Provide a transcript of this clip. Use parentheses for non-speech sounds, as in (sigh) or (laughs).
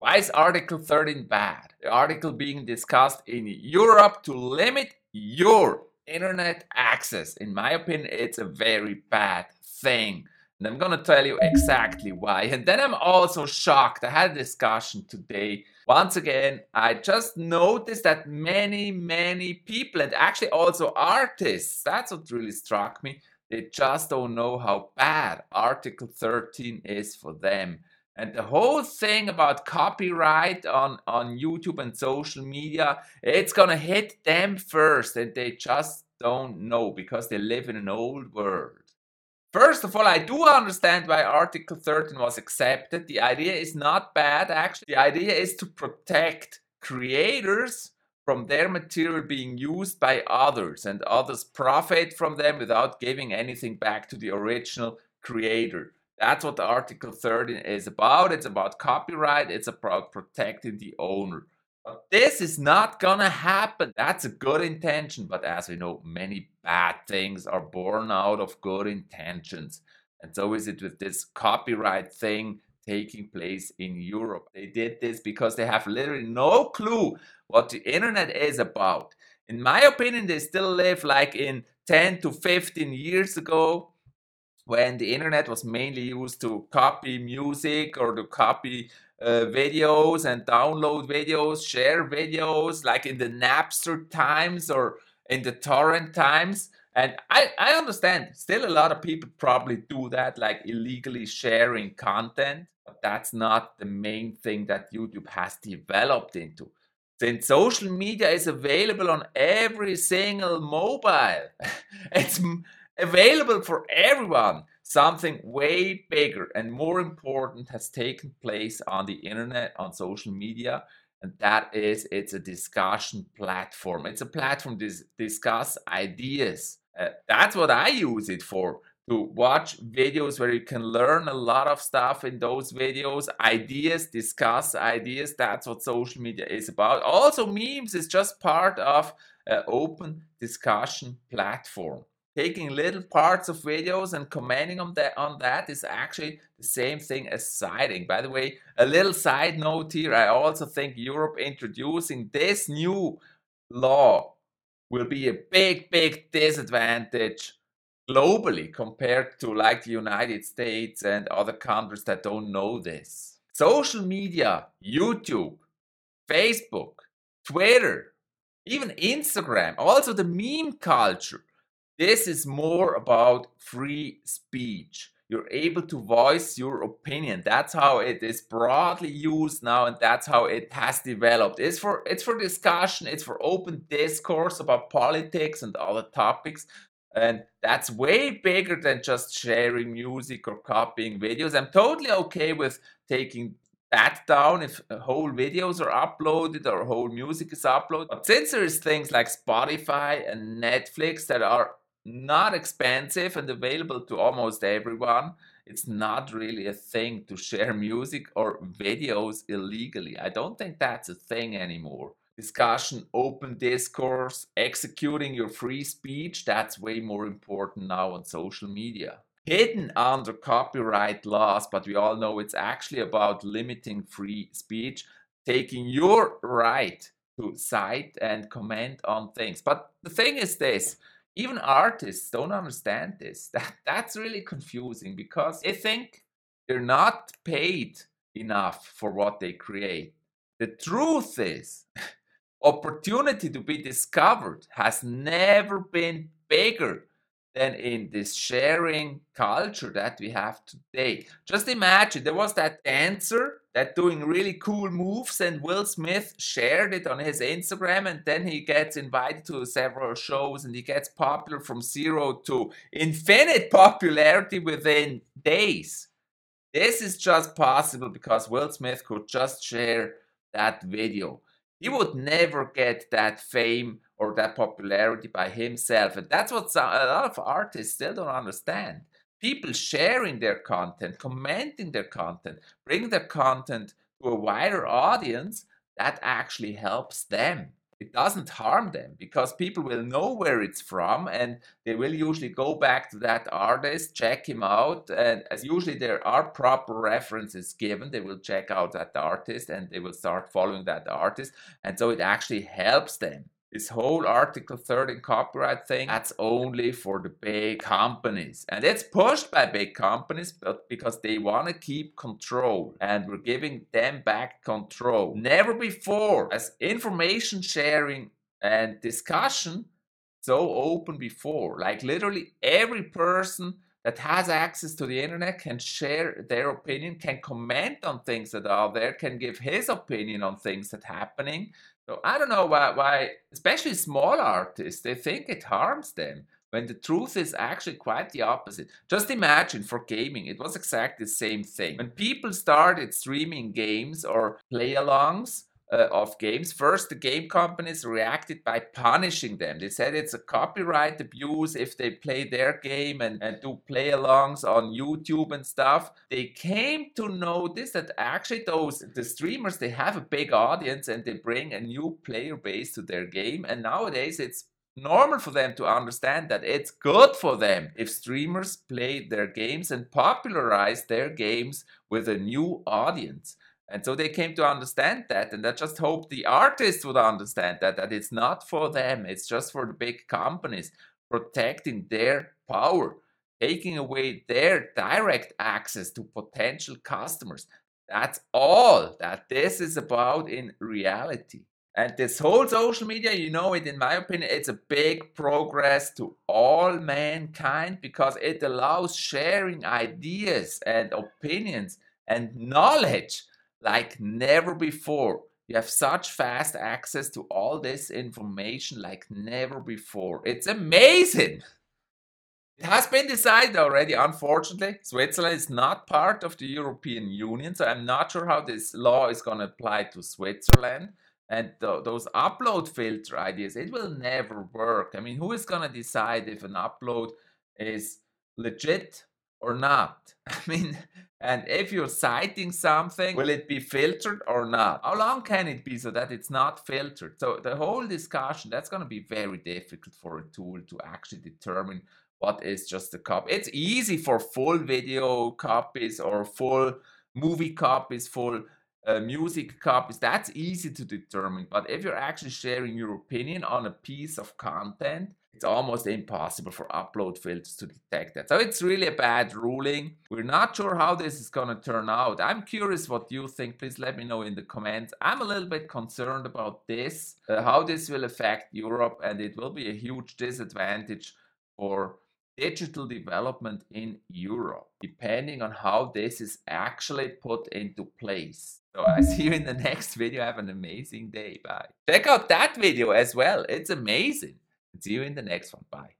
Why is Article 13 bad? The article being discussed in Europe to limit your internet access. In my opinion, it's a very bad thing. And I'm going to tell you exactly why. And then I'm also shocked. I had a discussion today. Once again, I just noticed that many, many people, and actually also artists, that's what really struck me, they just don't know how bad Article 13 is for them. And the whole thing about copyright on, on YouTube and social media, it's gonna hit them first, and they just don't know because they live in an old world. First of all, I do understand why Article 13 was accepted. The idea is not bad, actually. The idea is to protect creators from their material being used by others and others profit from them without giving anything back to the original creator. That's what the Article 13 is about. It's about copyright, it's about protecting the owner. But this is not gonna happen. That's a good intention, but as we know, many bad things are born out of good intentions. And so is it with this copyright thing taking place in Europe. They did this because they have literally no clue what the internet is about. In my opinion, they still live like in 10 to 15 years ago when the internet was mainly used to copy music or to copy uh, videos and download videos, share videos, like in the Napster times or in the torrent times. And I, I understand still a lot of people probably do that, like illegally sharing content, but that's not the main thing that YouTube has developed into. Since social media is available on every single mobile, (laughs) it's available for everyone. Something way bigger and more important has taken place on the internet, on social media, and that is it's a discussion platform. It's a platform to discuss ideas. Uh, that's what I use it for to watch videos where you can learn a lot of stuff in those videos, ideas, discuss ideas. That's what social media is about. Also, memes is just part of an open discussion platform taking little parts of videos and commenting on that on that is actually the same thing as citing. By the way, a little side note here, I also think Europe introducing this new law will be a big, big disadvantage globally compared to like the United States and other countries that don't know this. Social media, YouTube, Facebook, Twitter, even Instagram, also the meme culture this is more about free speech. You're able to voice your opinion. That's how it is broadly used now, and that's how it has developed. It's for it's for discussion, it's for open discourse about politics and other topics. And that's way bigger than just sharing music or copying videos. I'm totally okay with taking that down if uh, whole videos are uploaded or whole music is uploaded. But since there's things like Spotify and Netflix that are not expensive and available to almost everyone. It's not really a thing to share (laughs) music or videos illegally. I don't think that's a thing anymore. Discussion, open discourse, executing your free speech, that's way more important now on social media. Hidden under copyright laws, but we all know it's actually about limiting free speech, taking your right to cite and comment on things. But the thing is this even artists don't understand this. (laughs) That, that's really confusing because they think they're not paid enough for what they create. The truth is, (laughs) opportunity to be discovered has never been bigger than in this sharing culture that we have today. Just imagine there was that dancer that doing really cool moves and Will Smith shared it on his Instagram and then he gets invited to several shows and he gets popular from zero to infinite popularity within days. This is just possible because Will Smith could just share that video. He would never get that fame or that popularity by himself. And that's what some, a lot of artists still don't understand. People sharing their content, commenting their content, bring their content to a wider audience, that actually helps them. it doesn't harm them because people will know where it's from and they will usually go back to that artist, check him out. And as usually there are proper references given, they will check out that artist and they will start following that artist. And so it actually helps them this whole Article 13 copyright thing, that's only for the big companies. And it's pushed by big companies but because they want to keep control. And we're giving them back control. Never before has information sharing and discussion so open before. Like literally every person that has access to the internet can share their opinion, can comment on things that are there, can give his opinion on things that happening. So I don't know why, why, especially small artists, they think it harms them when the truth is actually quite the opposite. Just imagine for gaming, it was exactly the same thing. When people started streaming games or play alongs, uh, of games. First, the game companies reacted by punishing them. They said it's a copyright abuse if they play their game and, and do play alongs on YouTube and stuff. They came to notice that actually those the streamers they have a big audience and they bring a new player base to their game. And nowadays it's normal for them to understand that it's good for them if streamers play their games and popularize their games with a new audience. And so they came to understand that, and I just hope the artists would understand that, that it's not for them, it's just for the big companies protecting their power, taking away their direct access to potential customers. That's all that this is about in reality. And this whole social media, you know it, in my opinion, it's a big progress to all mankind because it allows sharing ideas and opinions and knowledge like never before. You have such fast access to all this information like never before. It's amazing. It has been decided already, unfortunately. Switzerland is not part of the European Union, so I'm not sure how this law is going to apply to Switzerland. And th those upload filter ideas, it will never work. I mean, who is going to decide if an upload is legit or not? (laughs) I mean, and if you're citing something, will it be filtered or not? How long can it be so that it's not filtered? So the whole discussion, that's going to be very difficult for a tool to actually determine what is just a copy. It's easy for full video copies or full movie copies, full uh, music copies. That's easy to determine. But if you're actually sharing your opinion on a piece of content, it's almost impossible for upload filters to detect that. So it's really a bad ruling. We're not sure how this is going to turn out. I'm curious what you think. Please let me know in the comments. I'm a little bit concerned about this, uh, how this will affect Europe, and it will be a huge disadvantage for digital development in Europe, depending on how this is actually put into place. So I see you in the (laughs) next video. Have an amazing day. Bye. Check out that video as well. It's amazing. See you in the next one. Bye.